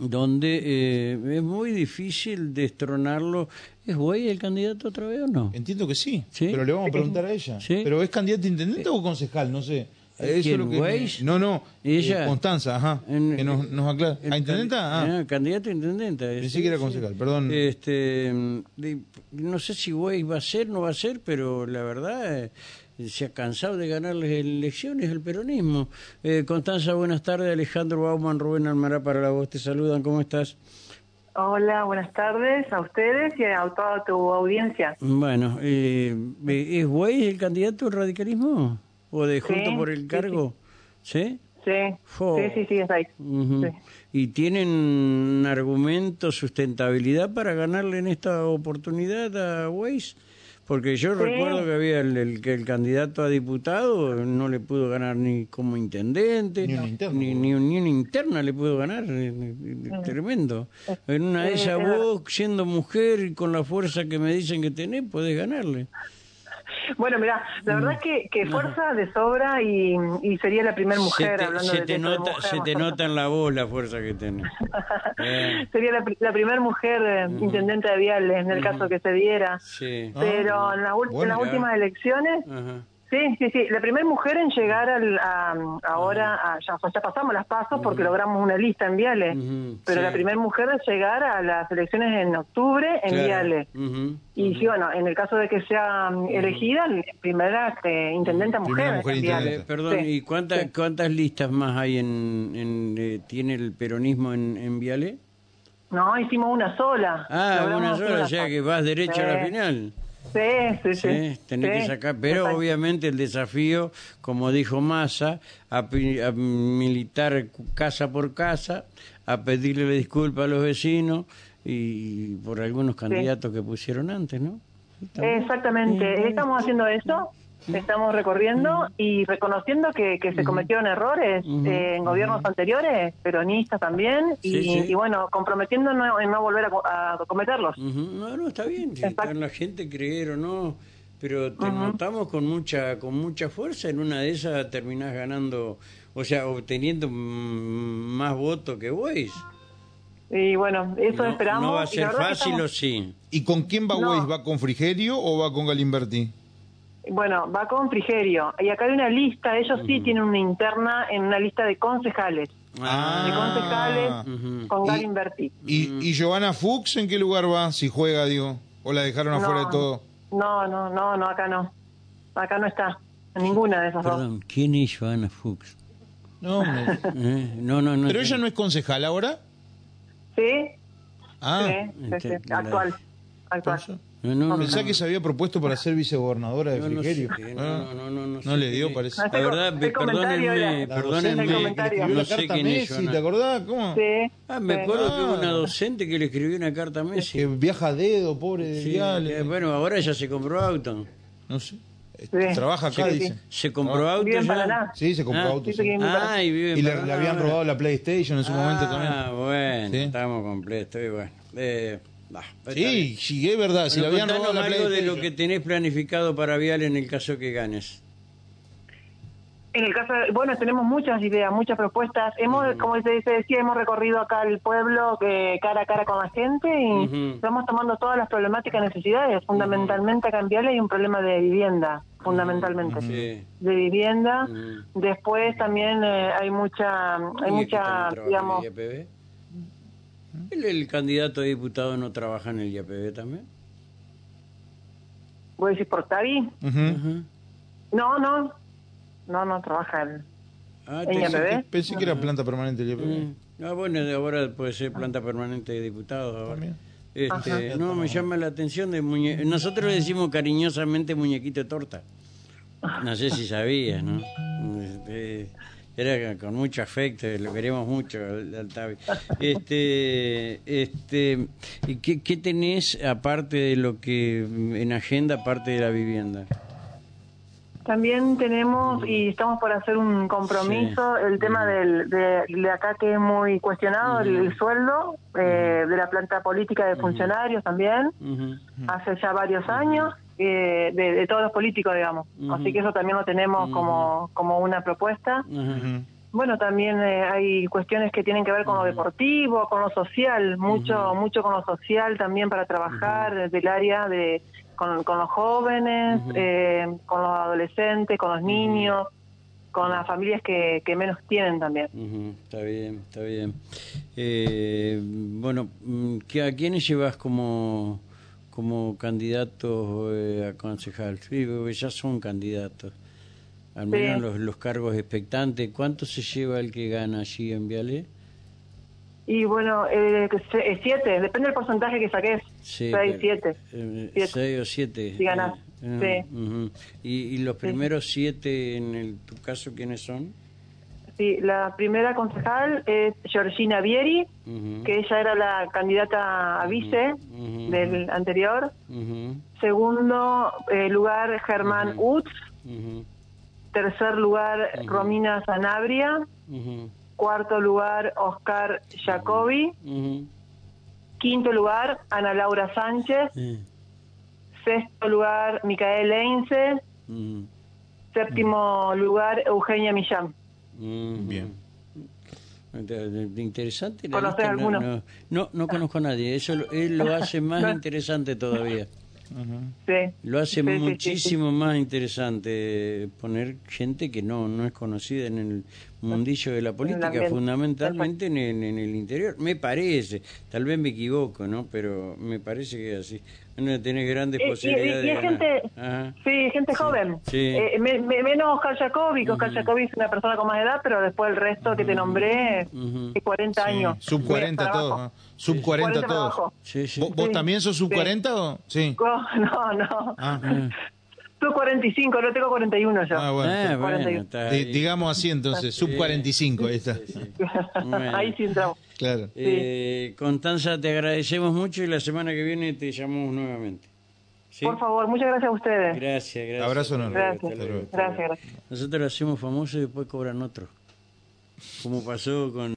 donde eh, es muy difícil destronarlo. ¿Es Güey el candidato otra vez o no? Entiendo que sí, Sí. pero le vamos a preguntar a ella. Sí. ¿Pero es candidata a intendente o concejal? No sé. Eso ¿Quién, es lo que Weiss? No, no. ¿Ella? eh, Constanza, ajá. En- que nos, nos aclara. El ¿A intendenta? Ah, can- candidato a intendenta. Pensé sí, que era sí. concejal, perdón. Este, de- no sé si Güey va a ser, no va a ser, pero la verdad eh, se ha cansado de ganar las elecciones el peronismo. Eh, Constanza, buenas tardes. Alejandro Bauman, Rubén Almará para la voz te saludan. ¿Cómo estás? Hola, buenas tardes a ustedes y a toda tu audiencia. Bueno, eh, ¿es Güey el candidato al radicalismo? ¿O de Junto Sí, por el Cargo? ¿Sí? Sí, sí, sí, sí, es ahí. Sí. ¿Y tienen argumento, sustentabilidad para ganarle en esta oportunidad a Weiss? Porque yo Sí. recuerdo que había el, el- que el candidato a diputado no le pudo ganar ni como intendente, Ni una interna, ni, ni, ni una interna le pudo ganar. eh, eh, Tremendo. En una de Eh, esas es vos, siendo mujer y con la fuerza que me dicen que tenés, podés ganarle. Bueno, mira, la verdad es que, que fuerza de sobra y, y sería la primera mujer se te, hablando se de, te de nota, mujer, se te nota en la voz la fuerza que tenés. Eh, Sería la, la primera mujer eh, intendente de Viales en el caso que se diera. sí. Pero en, la en bueno, las últimas elecciones, Ajá. Sí, sí, sí, la primera mujer en llegar al, a, ahora, a- ya, ya pasamos las pasos porque logramos una lista en Viales, Ujú, pero sí. la primera mujer en llegar a las elecciones en octubre en Claro. Viales. Y sí, bueno, en el caso de que sea mm, elegida, primera este, intendenta mujer. Primera mujer en intendenta. Viales. Eh, perdón, Sí. ¿y cuántas sí. cuántas listas más hay en, en, eh, tiene el peronismo en, en Viale? No, hicimos una sola. Ah, Logramos una sola, una o sea que vas derecho a la Sí. final. Sí, sí, sí. Sí, tenés Sí, que sacar, pero obviamente el desafío, como dijo Massa, a, militar casa por casa, a pedirle disculpas a los vecinos y por algunos candidatos que pusieron antes, ¿no? Exactamente, estamos haciendo eso, estamos recorriendo y reconociendo que, que se cometieron errores eh, en gobiernos anteriores, peronistas también, y, Sí, sí. y bueno, comprometiéndonos en no volver a, co- a cometerlos. No, no, está bien, si Exacto. está en la gente creer o no, pero te notamos con mucha con mucha fuerza, en una de esas terminás ganando, o sea, obteniendo más votos que vos. Y bueno, eso no, esperamos. no va a ser fácil estamos- o sí. ¿Y con quién va No. Weiss? ¿Va con Frigerio o va con Galimberti? Bueno, va con Frigerio. Y acá hay una lista, ellos sí tienen una interna en una lista de concejales. Ah. de concejales con Y- Galimberti. ¿Y, ¿Y Giovanna Fuchs en qué lugar va? Si juega, digo. ¿O la dejaron afuera de todo? No, no, no, no, acá no. Acá no está. En ninguna de esas dos. Perdón, ¿quién es Joana Fuchs? No, me- ¿Eh? No, no, no. ¿Pero ella no es concejal ahora? Sí, Ah, sí, sí, sí, actual. Actual. No, no, no, Pensá no. que se había propuesto para ser vicegobernadora de No, no Frigerio. sé, Ah. no, no, no, no sé No le dio, parece. La verdad, perdónenme, perdónenme, no la sé quién es Messi. ¿te acordás? ¿Cómo? Sí. Ah, me sí. acuerdo que hubo Ah. una docente que le escribió una carta a Messi. Que viaja a dedo, pobre de Sí, eh, bueno, ahora ya se compró auto. No sé. Eh, Sí. Trabaja acá, Sí, sí. dice. Se compró Ah. auto Vive en ya. Paraná. Sí, se compró Ah, auto. Ah, y vive en Y le, habían robado la PlayStation en su momento Ah, también. bueno, Sí. estamos completos. y bueno. Eh, bah, Sí, bien. sí, es verdad. si le Bueno, habían robado la algo de lo que tenés planificado para Vial en el caso que ganes. En el caso, de- bueno, tenemos muchas ideas, muchas propuestas. Hemos, como se, decía, hemos recorrido acá el pueblo eh, cara a cara con la gente y estamos tomando todas las problemáticas y necesidades. Fundamentalmente acá en hay un problema de vivienda, fundamentalmente. Sí. De vivienda. Después también eh, hay mucha, hay ¿Y que mucha, digamos, el? ¿El, candidato a diputado no trabaja en el IAPB también? voy a decir por Tavi. Ujú. Ajá. No, no, no, no trabaja en... Ah, ¿En te- IAPB? Pensé, que- pensé que era planta permanente el IAPB. Mm. Ah, bueno, de ahora puede ser planta permanente de diputados. Ahora. También. Este, no, me llama la atención de muñe... Nosotros le decimos cariñosamente muñequito de torta. No sé si sabías, ¿no? Este, era con mucho afecto, lo queremos mucho al, Tavi. Este, este, ¿y qué, qué tenés aparte de lo que en agenda, aparte de la vivienda? También tenemos, y estamos por hacer un compromiso, el tema del, de, de acá que es muy cuestionado, el, el sueldo eh, de la planta política de funcionarios también, hace ya varios años, eh, de, de todos los políticos, digamos. Así que eso también lo tenemos como, como una propuesta. Bueno, también eh, hay cuestiones que tienen que ver con lo deportivo, con lo social, mucho mucho con lo social también para trabajar desde el área de con, con los jóvenes, eh, con los adolescentes, con los niños, con las familias que, que menos tienen también. Está bien, está bien. Eh, bueno, mm, ¿qué- ¿a quiénes llevas como, como candidatos eh, a concejal? Sí, ya son candidatos. Al Sí. menos los, los cargos expectantes. ¿Cuánto se lleva el que gana allí en Viale? Y bueno, eh, eh, siete, depende del porcentaje que saques. Sí, Seis, siete. eh, Siete. seis o siete. Si ganás, Eh, sí. ujú. ¿Y, y los primeros siete, en el, tu caso, quiénes son? Sí, la primera concejal es Georgina Vieri, que ella era la candidata a vice del anterior. Segundo eh, lugar, Germán Utz. Tercer lugar, Romina Sanabria. Cuarto lugar, Oscar Jacobi. Quinto lugar, Ana Laura Sánchez. Sexto lugar, Micael Eince. Séptimo lugar, Eugenia Millán. Mm, Bien. Interesante. la ¿Conoces lista, no-? No, no, no conozco a nadie. Eso lo- él lo hace más interesante todavía. Sí. Lo hace Sí, sí, sí, muchísimo más interesante poner gente que no no es conocida en el mundillo de la política, ambiente. fundamentalmente en el, en el interior. Me parece, tal vez me equivoco, ¿no? Pero me parece que es así. Bueno, tenés grandes Y- y- posibilidades y de es ganar. gente- Ajá. Sí, gente joven. sí. Eh, me- me- menos Oscar Jacobi, que Oscar Jacobi es una persona con más edad, pero después el resto que te nombré, Ujú. de 40 Sí, años. Sub 40 Para todos. ¿no? Sub 40 40 para todos. Sí, sí. ¿Vos, vos Sí. también sos sub Sí. 40 o? Sí. No, no, no. Ah, Tú 45, no tengo 41 yo. ah, bueno. Ah, bueno, 41. está Di- ahí. digamos así entonces, sub 45, ahí está. Sí, sí. Bueno. Ahí sí entramos. Claro. Eh, Constanza, te agradecemos mucho y la semana que viene te llamamos nuevamente. ¿Sí? Por favor, muchas gracias a ustedes. Gracias, gracias. Abrazo enorme. Gracias, gracias, gracias. Nosotros lo hacemos famoso y después cobran otro. Como pasó con...